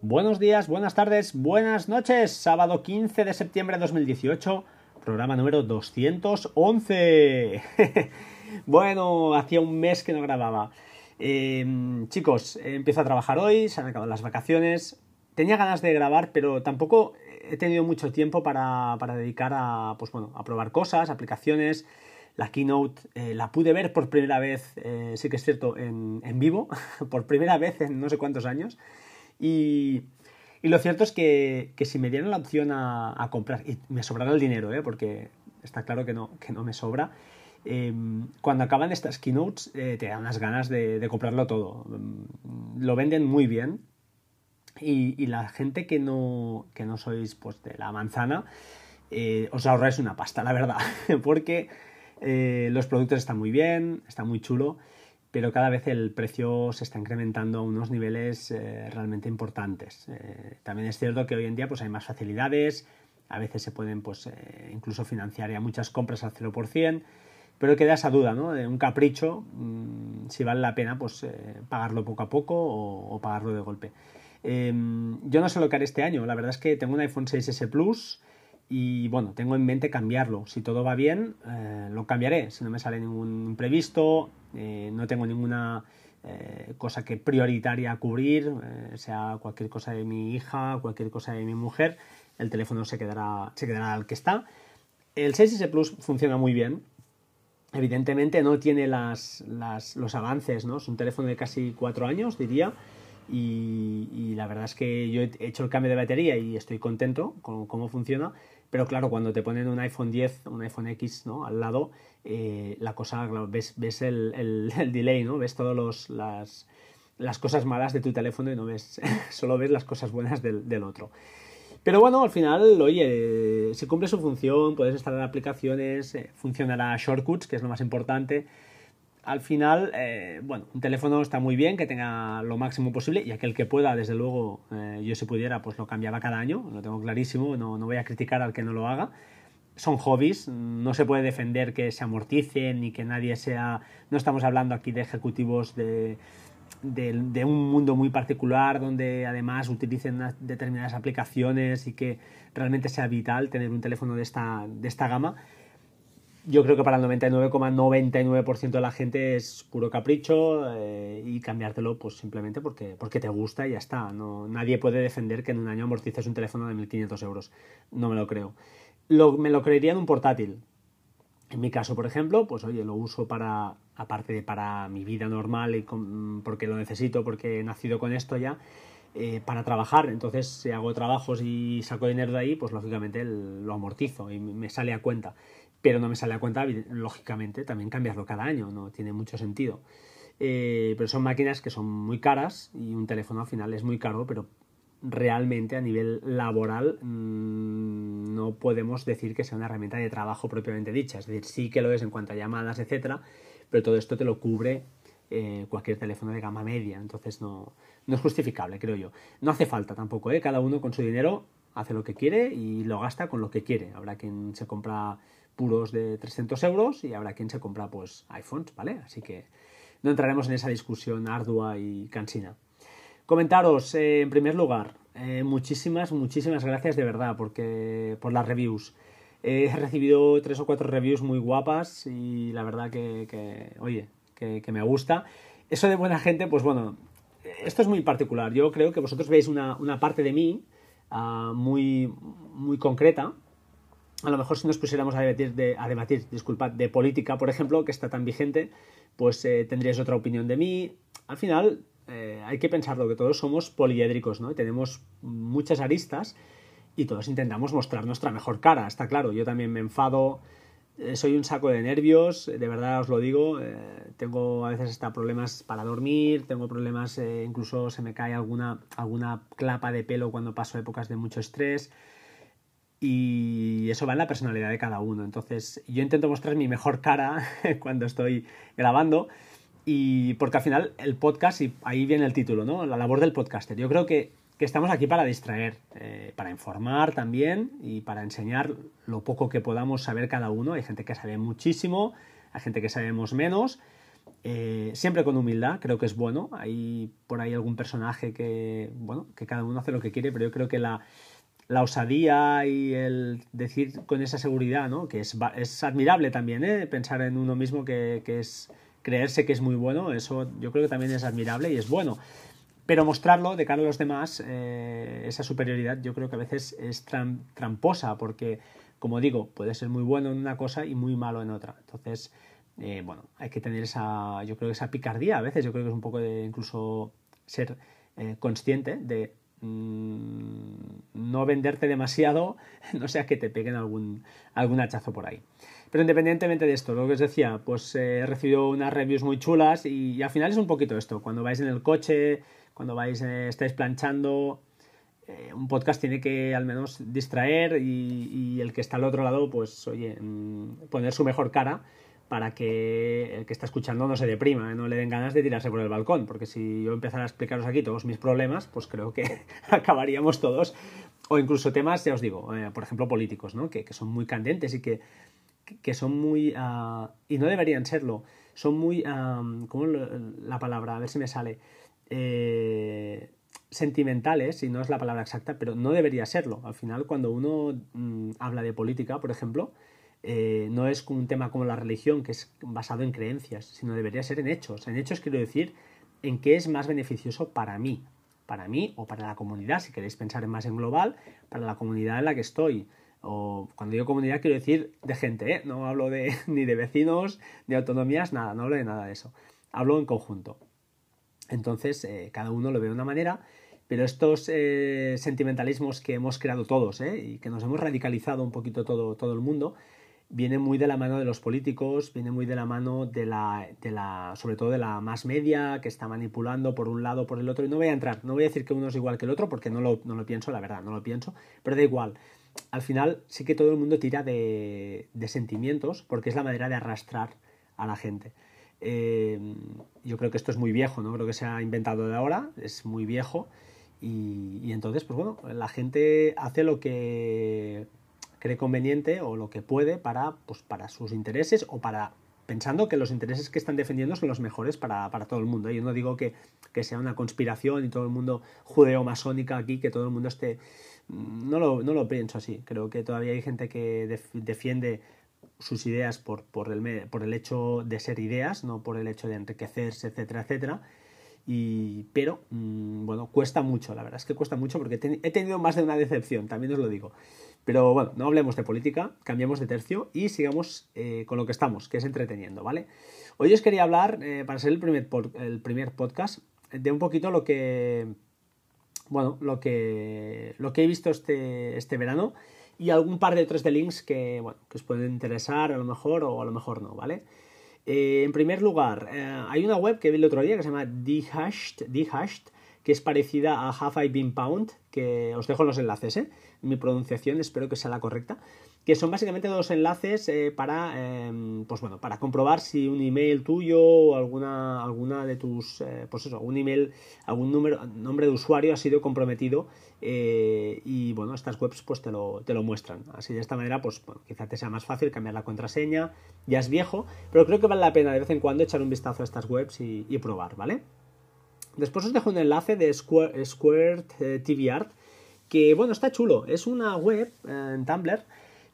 Buenos días, buenas tardes, buenas noches. Sábado 15 de septiembre de 2018, programa número 211. bueno, hacía un mes que no grababa. Em, chicos, empiezo a trabajar hoy, se han acabado las vacaciones. Tenía ganas de grabar, pero tampoco he tenido mucho tiempo para, dedicar a, pues bueno, a probar cosas, aplicaciones. La keynote eh, la pude ver por primera vez, eh, sí que es cierto, en, en vivo, por primera vez en no sé cuántos años. Y, lo cierto es que, si me dieran la opción a, comprar, y me sobrara el dinero, ¿eh? porque está claro que no, que no me sobra, em, cuando acaban estas keynotes eh, te dan unas ganas de, comprarlo todo. Mm, lo venden muy bien y, la gente que no, que no sois pues, de la manzana, eh, os ahorráis una pasta, la verdad, porque los productos están muy bien, está muy chulo pero cada vez el precio se está incrementando a unos niveles eh, realmente importantes. Eh, también es cierto que hoy en día pues, hay más facilidades, a veces se pueden pues, eh, incluso financiar ya muchas compras al 0%, pero queda esa duda, ¿no? De un capricho, mm, si vale la pena pues, pagarlo poco a poco o, pagarlo de golpe. Em, yo no sé lo que haré este año, la verdad es que tengo un iPhone 6S Plus y bueno, tengo en mente cambiarlo. Si todo va bien, lo cambiaré. Si no me sale ningún imprevisto, eh, no tengo ninguna eh, cosa que prioritaria cubrir, eh, sea cualquier cosa de mi hija, cualquier cosa de mi mujer, el teléfono se quedará, se quedará al que está. El 6S Plus funciona muy bien. Evidentemente no tiene las, los avances, ¿no? Es un teléfono de casi cuatro años, diría. Y, la verdad es que yo he hecho el cambio de batería y estoy contento con cómo funciona, pero claro, cuando te ponen un iPhone 10, un iPhone X ¿no? al lado, eh, la cosa, ves, ves el, el, delay, ¿no? Ves todas las, las, cosas malas de tu teléfono y no ves, solo ves las cosas buenas del, del, otro. Pero bueno, al final, oye, si cumple su función, puedes instalar aplicaciones, eh, funcionará Shortcuts, que es lo más importante al final, eh, bueno, un teléfono está muy bien, que tenga lo máximo posible y aquel que pueda, desde luego, eh, yo si pudiera, pues lo cambiaba cada año, lo tengo clarísimo, no, no, voy a criticar al que no lo haga. Son hobbies, no se puede defender que se amorticen ni que nadie sea... No estamos hablando aquí de ejecutivos de, de, un mundo muy particular donde además utilicen determinadas aplicaciones y que realmente sea vital tener un teléfono de esta, de esta gama yo creo que para el 99,99% de la gente es puro capricho eh, y cambiártelo pues simplemente porque, porque te gusta y ya está. No, nadie puede defender que en un año amortices un teléfono de 1.500 euros. No me lo creo. Lo, me lo creería en un portátil. En mi caso, por ejemplo, pues oye, lo uso para, aparte de para mi vida normal y porque lo necesito, porque he nacido con esto ya, eh, para trabajar. Entonces, si hago trabajos y saco dinero de ahí, pues lógicamente lo amortizo y me sale a cuenta pero no me sale a cuenta, lógicamente, también cambiarlo cada año, no tiene mucho sentido. Eh, pero son máquinas que son muy caras y un teléfono al final es muy caro, pero realmente a nivel laboral mm, no podemos decir que sea una herramienta de trabajo propiamente dicha. Es decir, sí que lo es en cuanto a llamadas, etcétera, pero todo esto te lo cubre eh, cualquier teléfono de gama media. Entonces no, no es justificable, creo yo. No hace falta tampoco, ¿eh? cada uno con su dinero hace lo que quiere y lo gasta con lo que quiere. Habrá quien se compra puros de 300 euros y habrá quien se compra pues iPhones, ¿vale? Así que no entraremos en esa discusión ardua y cansina. Comentaros, eh, en primer lugar, eh, muchísimas, muchísimas gracias de verdad porque, por las reviews. He recibido tres o cuatro reviews muy guapas y la verdad que, oye, que, me gusta. Eso de buena gente, pues bueno, esto es muy particular. Yo creo que vosotros veis una, parte de mí ah, muy, muy concreta, a lo mejor si nos pusiéramos a debatir, de, a debatir disculpad, de política, por ejemplo, que está tan vigente, pues eh, tendríais otra opinión de mí. Al final, eh, hay que pensarlo, que todos somos poliédricos, ¿no? tenemos muchas aristas y todos intentamos mostrar nuestra mejor cara, está claro. Yo también me enfado, eh, soy un saco de nervios, de verdad os lo digo. tengo a veces hasta problemas para dormir, tengo problemas, incluso se me cae alguna, alguna clapa de pelo cuando paso épocas de mucho estrés y eso va en la personalidad de cada uno. Entonces, yo intento mostrar mi mejor cara cuando estoy grabando y porque al final el podcast, y ahí viene el título, ¿no? La labor del podcaster. Yo creo que, estamos aquí para distraer, eh, para informar también y para enseñar lo poco que podamos saber cada uno. Hay gente que sabe muchísimo, hay gente que sabemos menos Eh, siempre con humildad, creo que es bueno. Hay por ahí algún personaje que, bueno, que cada uno hace lo que quiere, pero yo creo que la, la osadía y el decir con esa seguridad, ¿no? Que es, es admirable también, ¿eh? Pensar en uno mismo que, que, es creerse que es muy bueno, eso yo creo que también es admirable y es bueno. Pero mostrarlo de cara a los demás, eh, esa superioridad, yo creo que a veces es tramposa, porque, como digo, puede ser muy bueno en una cosa y muy malo en otra. Entonces, eh, bueno, hay que tener esa, yo creo que esa picardía a veces, yo creo que es un poco de incluso ser consciente de mm, no venderte demasiado, no sea que te peguen algún, algún hachazo por ahí. Pero independientemente de esto, lo que os decía, pues he recibido unas reviews muy chulas y, y, al final es un poquito esto, cuando vais en el coche, cuando vais, eh, estáis planchando, eh, un podcast tiene que al menos distraer y, el que está al otro lado, pues oye, mm, poner su mejor cara para que el que está escuchando no se deprima, ¿eh? no le den ganas de tirarse por el balcón, porque si yo empezara a explicaros aquí todos mis problemas, pues creo que acabaríamos todos, o incluso temas, ya os digo, por ejemplo, políticos, ¿no? que, son muy candentes y que, que son muy... Uh, y no deberían serlo, son muy... Uh, ¿Cómo la palabra? A ver si me sale eh, sentimentales, si no es la palabra exacta, pero no debería serlo. Al final, cuando uno mm, habla de política, por ejemplo, eh, no es un tema como la religión, que es basado en creencias, sino debería ser en hechos. En hechos quiero decir en qué es más beneficioso para mí, para mí o para la comunidad, si queréis pensar más en global, para la comunidad en la que estoy. O cuando digo comunidad quiero decir de gente, ¿eh? no hablo de, ni de vecinos, ni autonomías, nada, no hablo de nada de eso. Hablo en conjunto. Entonces, eh, cada uno lo ve de una manera, pero estos sentimentalismos que hemos creado todos y que nos hemos radicalizado un poquito todo, todo el mundo, viene muy de la mano de los políticos, viene muy de la mano de la, de la, sobre todo de la más media, que está manipulando por un lado, por el otro. Y no voy a entrar, no voy a decir que uno es igual que el otro, porque no lo, no lo pienso, la verdad, no lo pienso, pero da igual. Al final sí que todo el mundo tira de, de sentimientos, porque es la manera de arrastrar a la gente. Eh, yo creo que esto es muy viejo, no creo que se inventado de ahora, es muy viejo. Y, entonces, pues bueno, la gente hace lo que cree conveniente o lo que puede para, pues, para sus intereses o para pensando que los intereses que están defendiendo son los mejores para, todo el mundo. Yo no digo que, sea una conspiración y todo el mundo judeo-masónica aquí, que todo el mundo esté... No lo, no lo pienso así. Creo que todavía hay gente que defiende sus ideas por, por, el, por el hecho de ser ideas, no por el hecho de enriquecerse, etcétera, etcétera. Y, pero, mm, bueno, cuesta mucho, la verdad es que cuesta mucho porque he tenido más de una decepción, también os lo digo. Pero bueno, no hablemos de política, cambiamos de tercio y sigamos eh, con lo que estamos, que es entreteniendo, ¿vale? Hoy os quería hablar, eh, para ser el primer, el primer podcast, de un poquito lo que, bueno, lo que, lo que he visto este, este verano y algún par de otros de links que, bueno, que os pueden interesar a lo mejor o a lo mejor no, ¿vale? Eh, en primer lugar, hay una web que vi el otro día que se llama Dehashed, que es parecida a Have I Been Pound, que os dejo los enlaces, ¿eh? Mi pronunciación espero que sea la correcta que son básicamente dos enlaces eh, para, em, pues bueno, para comprobar si un email tuyo o alguna, alguna de tus, eh, pues eso, un email, algún número, nombre de usuario ha sido comprometido eh, y bueno, estas webs pues te lo, te lo muestran. Así de esta manera, pues bueno, quizá te sea más fácil cambiar la contraseña, ya es viejo, pero creo que vale la pena de vez en cuando echar un vistazo a estas webs y, probar, ¿vale? Después os dejo un enlace de Square, Square TV Art, que bueno, está chulo, es una web en Tumblr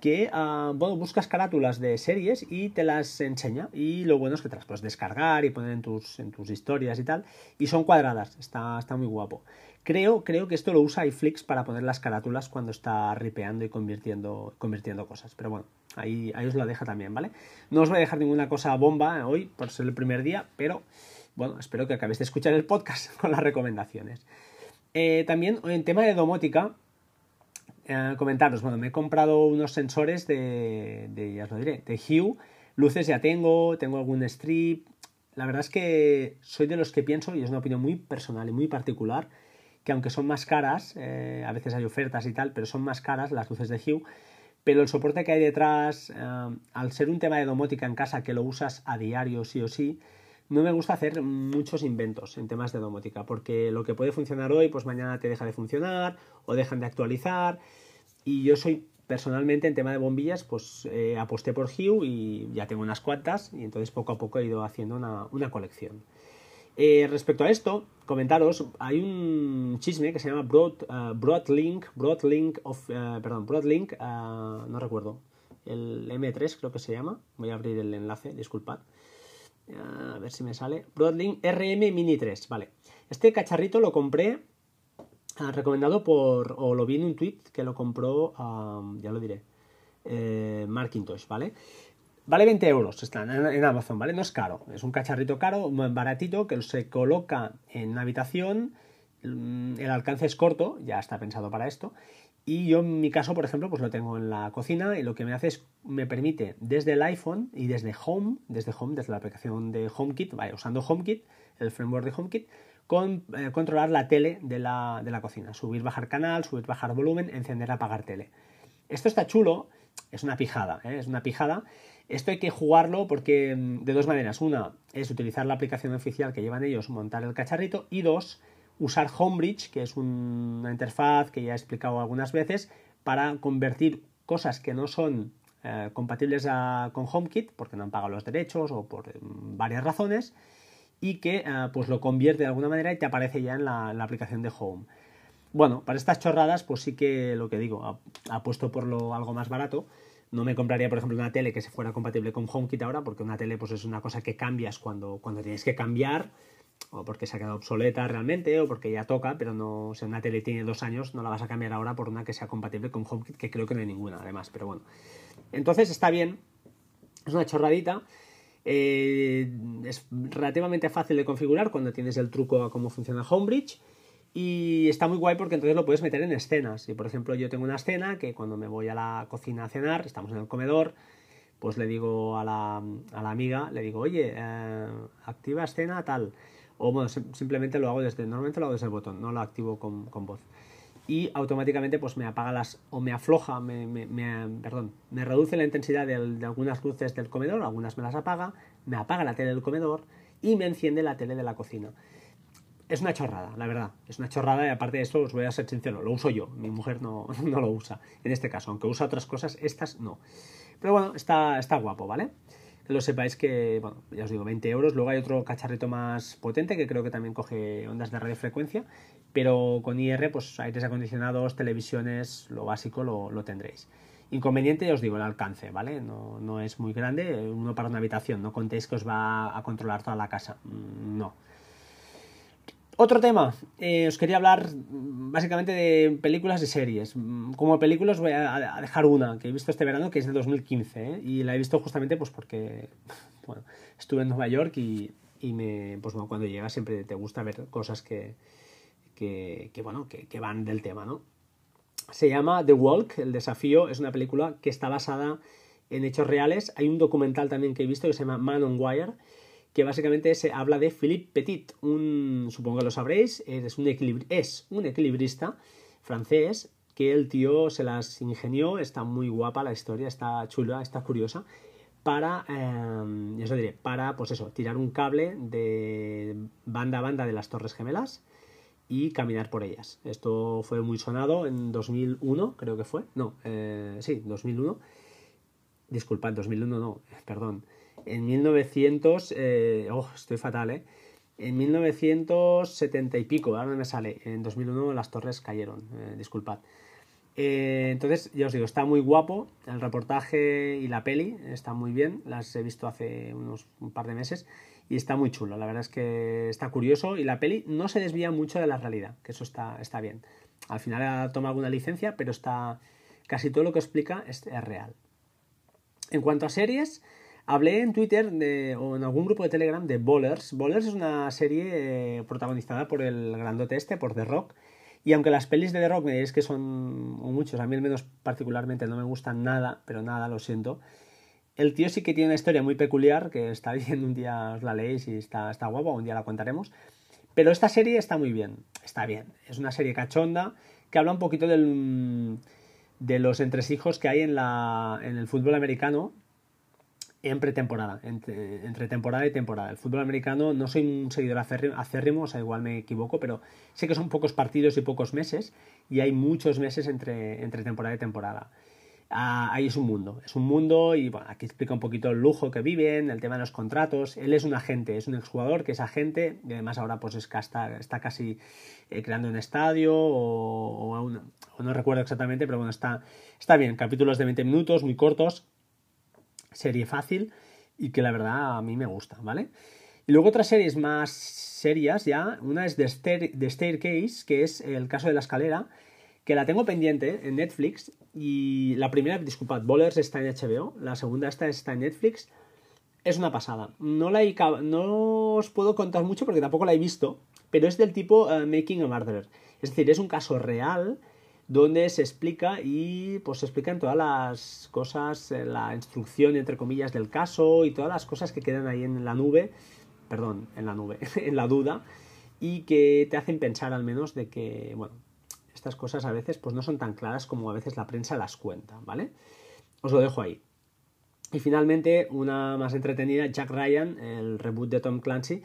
que uh, bueno, buscas carátulas de series y te las enseña. Y lo bueno es que te las puedes descargar y poner en tus, en tus historias y tal. Y son cuadradas, está, está muy guapo. Creo, creo que esto lo usa iFlix para poner las carátulas cuando está ripeando y convirtiendo, convirtiendo cosas. Pero bueno, ahí, ahí os lo deja también, ¿vale? No os voy a dejar ninguna cosa bomba hoy por ser el primer día, pero bueno, espero que acabéis de escuchar el podcast con las recomendaciones. Eh, también en tema de domótica, eh, comentaros, bueno, me he comprado unos sensores de, de, ya os lo diré, de Hue, luces ya tengo, tengo algún strip, la verdad es que soy de los que pienso, y es una opinión muy personal y muy particular, que aunque son más caras, eh, a veces hay ofertas y tal, pero son más caras las luces de Hue, pero el soporte que hay detrás, al ser un tema de domótica en casa que lo usas a diario sí o sí, no me gusta hacer muchos inventos en temas de domótica, porque lo que puede funcionar hoy, pues mañana te deja de funcionar o dejan de actualizar. Y yo soy personalmente en tema de bombillas, pues eh, aposté por Hue y ya tengo unas cuantas y entonces poco a poco he ido haciendo una, colección. Eh, respecto a esto, comentaros, hay un chisme que se llama Broad, uh, Broadlink, Broadlink of, perdón, Broadlink, no recuerdo, el M3 creo que se llama, voy a abrir el enlace, disculpad, a ver si me sale, Broadlink RM Mini 3, vale. Este cacharrito lo compré Ah, recomendado por, o lo vi en un tweet que lo compró, ya lo diré, eh, Markintosh, ¿vale? Vale 20 euros, está en, Amazon, ¿vale? No es caro, es un cacharrito caro, baratito, que se coloca en una habitación, mm, el alcance es corto, ya está pensado para esto, y yo en mi caso, por ejemplo, pues lo tengo en la cocina y lo que me hace es, me permite desde el iPhone y desde Home, desde Home, desde la aplicación de HomeKit, vaya, usando HomeKit, el framework de HomeKit, con eh, controlar la tele de la, cocina. Subir, bajar canal, subir, bajar volumen, encender, apagar tele. Esto está chulo, es una pijada, ¿eh? es una pijada. Esto hay que jugarlo porque mm, de dos maneras. Una es utilizar la aplicación oficial que llevan ellos, montar el cacharrito. Y dos, usar Homebridge, que es una interfaz que ya he explicado algunas veces, para convertir cosas que no son eh, compatibles con HomeKit, porque no han pagado los derechos o por mm, varias razones, y que eh, pues lo convierte de alguna manera y te aparece ya en la, aplicación de Home. Bueno, para estas chorradas, pues sí que lo que digo, apuesto por lo algo más barato. No me compraría, por ejemplo, una tele que se fuera compatible con HomeKit ahora, porque una tele pues es una cosa que cambias cuando, cuando tienes que cambiar, o porque se ha quedado obsoleta realmente, o porque ya toca, pero no, si una tele tiene dos años, no la vas a cambiar ahora por una que sea compatible con HomeKit, que creo que no hay ninguna, además, pero bueno. Entonces está bien, es una chorradita. Eh, es relativamente fácil de configurar cuando tienes el truco a cómo funciona Homebridge. Y está muy guay porque entonces lo puedes meter en escenas. Y por ejemplo, yo tengo una escena que cuando me voy a la cocina a cenar, estamos en el comedor, pues le digo a la, amiga, le digo, oye, eh, activa escena tal. O bueno, simplemente lo hago desde, normalmente lo hago desde el botón, no lo activo con, con voz y automáticamente pues me apaga las o me afloja, me, perdón, me reduce la intensidad de, algunas luces del comedor, algunas me las apaga, me apaga la tele del comedor y me enciende la tele de la cocina. Es una chorrada, la verdad, es una chorrada y aparte de esto os voy a ser sincero, lo uso yo, mi mujer no, no lo usa en este caso, aunque usa otras cosas, estas no. Pero bueno, está, está guapo, ¿vale? Lo sepáis que, bueno, ya os digo, 20 euros. Luego hay otro cacharrito más potente que creo que también coge ondas de radiofrecuencia pero con IR, pues aires acondicionados, televisiones, lo básico lo, tendréis. Inconveniente, ya os digo, el alcance, ¿vale? No, no, es muy grande, uno para una habitación, no contéis que os va a controlar toda la casa, mm, no. Otro tema, eh, os quería hablar básicamente de películas y series. Mm, como películas voy a, dejar una que he visto este verano, que es de 2015, ¿eh? y la he visto justamente pues porque bueno, estuve en Nueva York y, y me, pues, cuando llegas siempre te gusta ver cosas que, que, bueno, que, van del tema, ¿no? Se llama The Walk, El Desafío, es una película que está basada en hechos reales. Hay un documental también que he visto que se llama Man on Wire, que básicamente se habla de Philippe Petit, un, supongo que lo sabréis, es un, es un equilibrista francés que el tío se las ingenió, está muy guapa la historia, está chula, está curiosa, para, eso diré, para, pues eso, tirar un cable de banda a banda de las Torres Gemelas y caminar por ellas. Esto fue muy sonado en 2001, creo que fue. No, eh, sí, 2001. Disculpad, 2001 no, perdón. En 1900, eh, oh, estoy fatal, ¿eh? En 1970 y pico, ahora no me sale. En 2001 las torres cayeron, eh, disculpad. Eh, entonces, ya os digo, está muy guapo. El reportaje y la peli está muy bien. Las he visto hace unos un par de meses y está muy chulo. La verdad es que está curioso y la peli no se desvía mucho de la realidad, que eso está, está bien. Al final ha tomado alguna licencia, pero está casi todo lo que explica es, real. En cuanto a series, hablé en Twitter o en algún grupo de Telegram de Bowlers. Bowlers es una serie eh, protagonizada por el grandote este, por The Rock. Y aunque las pelis de The Rock me diréis que son muchos, a mí al menos particularmente no me gustan nada, pero nada, lo siento. El tío sí que tiene una historia muy peculiar, que está bien, un día os la leéis y está, está guapa, un día la contaremos. Pero esta serie está muy bien, está bien. Es una serie cachonda que habla un poquito del, de los entresijos que hay en, la, en el fútbol americano en pretemporada, entre, temporada y temporada. El fútbol americano, no soy un seguidor acérrimo, o sea, igual me equivoco, pero sé que son pocos partidos y pocos meses, y hay muchos meses entre, entre temporada y temporada. Ah, ahí es un mundo, es un mundo y bueno, aquí explica un poquito el lujo que viven, el tema de los contratos. Él es un agente, es un exjugador que es agente y además ahora pues está, está casi eh, creando un estadio o, no recuerdo exactamente, pero bueno, está, está bien. Capítulos de 20 minutos, muy cortos, serie fácil y que la verdad a mí me gusta, ¿vale? Y luego otras series más serias ya, una es The, Staircase, que es el caso de la escalera, que la tengo pendiente en Netflix y la primera, disculpad, Bowlers está en HBO, la segunda esta está en Netflix. Es una pasada. No, la no os puedo contar mucho porque tampoco la he visto, pero es del tipo eh, Making a Murderer. Es decir, es un caso real donde se explica y pues se explican todas las cosas, eh, la instrucción entre comillas del caso y todas las cosas que quedan ahí en la nube, perdón, en la nube, en la duda y que te hacen pensar al menos de que, bueno, estas cosas a veces pues no son tan claras como a veces la prensa las cuenta, ¿vale? Os lo dejo ahí. Y finalmente, una más entretenida, Jack Ryan, el reboot de Tom Clancy,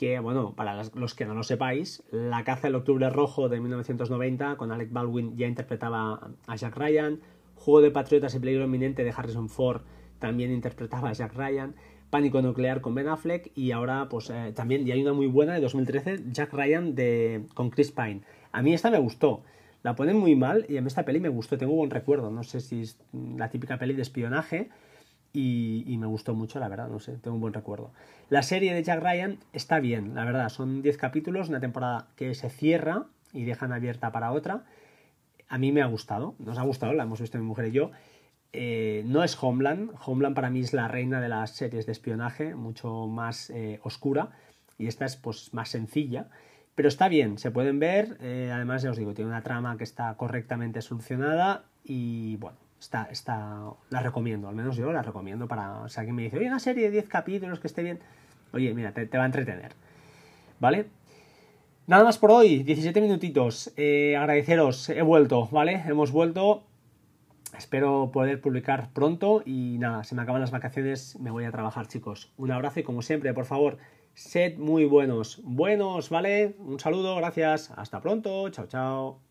que, bueno, para los que no lo sepáis, La caza del octubre rojo de 1990, con Alec Baldwin ya interpretaba a Jack Ryan, Juego de Patriotas y Peligro Inminente de Harrison Ford también interpretaba a Jack Ryan, Pánico Nuclear con Ben Affleck y ahora pues eh, también, hay una muy buena de 2013, Jack Ryan de, con Chris Pine. A mí esta me gustó. La ponen muy mal y a mí esta peli me gustó, tengo un buen recuerdo. No sé si es la típica peli de espionaje y, me gustó mucho, la verdad, no sé, tengo un buen recuerdo. La serie de Jack Ryan está bien, la verdad, son 10 capítulos, una temporada que se cierra y dejan abierta para otra. A mí me ha gustado, nos ha gustado, la hemos visto mi mujer y yo. Eh, no es Homeland, Homeland para mí es la reina de las series de espionaje, mucho más eh, oscura, y esta es pues más sencilla. Pero está bien, se pueden ver. Eh, además, ya os digo, tiene una trama que está correctamente solucionada y bueno, está, está, la recomiendo, al menos yo la recomiendo para, si alguien me dice, oye, una serie de 10 capítulos que esté bien, oye, mira, te, va a entretener, ¿vale? Nada más por hoy, 17 minutitos, eh, agradeceros, he vuelto, ¿vale? Hemos vuelto, espero poder publicar pronto y nada, se me acaban las vacaciones, me voy a trabajar, chicos. Un abrazo y como siempre, por favor, sed muy buenos. Buenos, ¿vale? Un saludo, gracias. Hasta pronto. Chao, chao.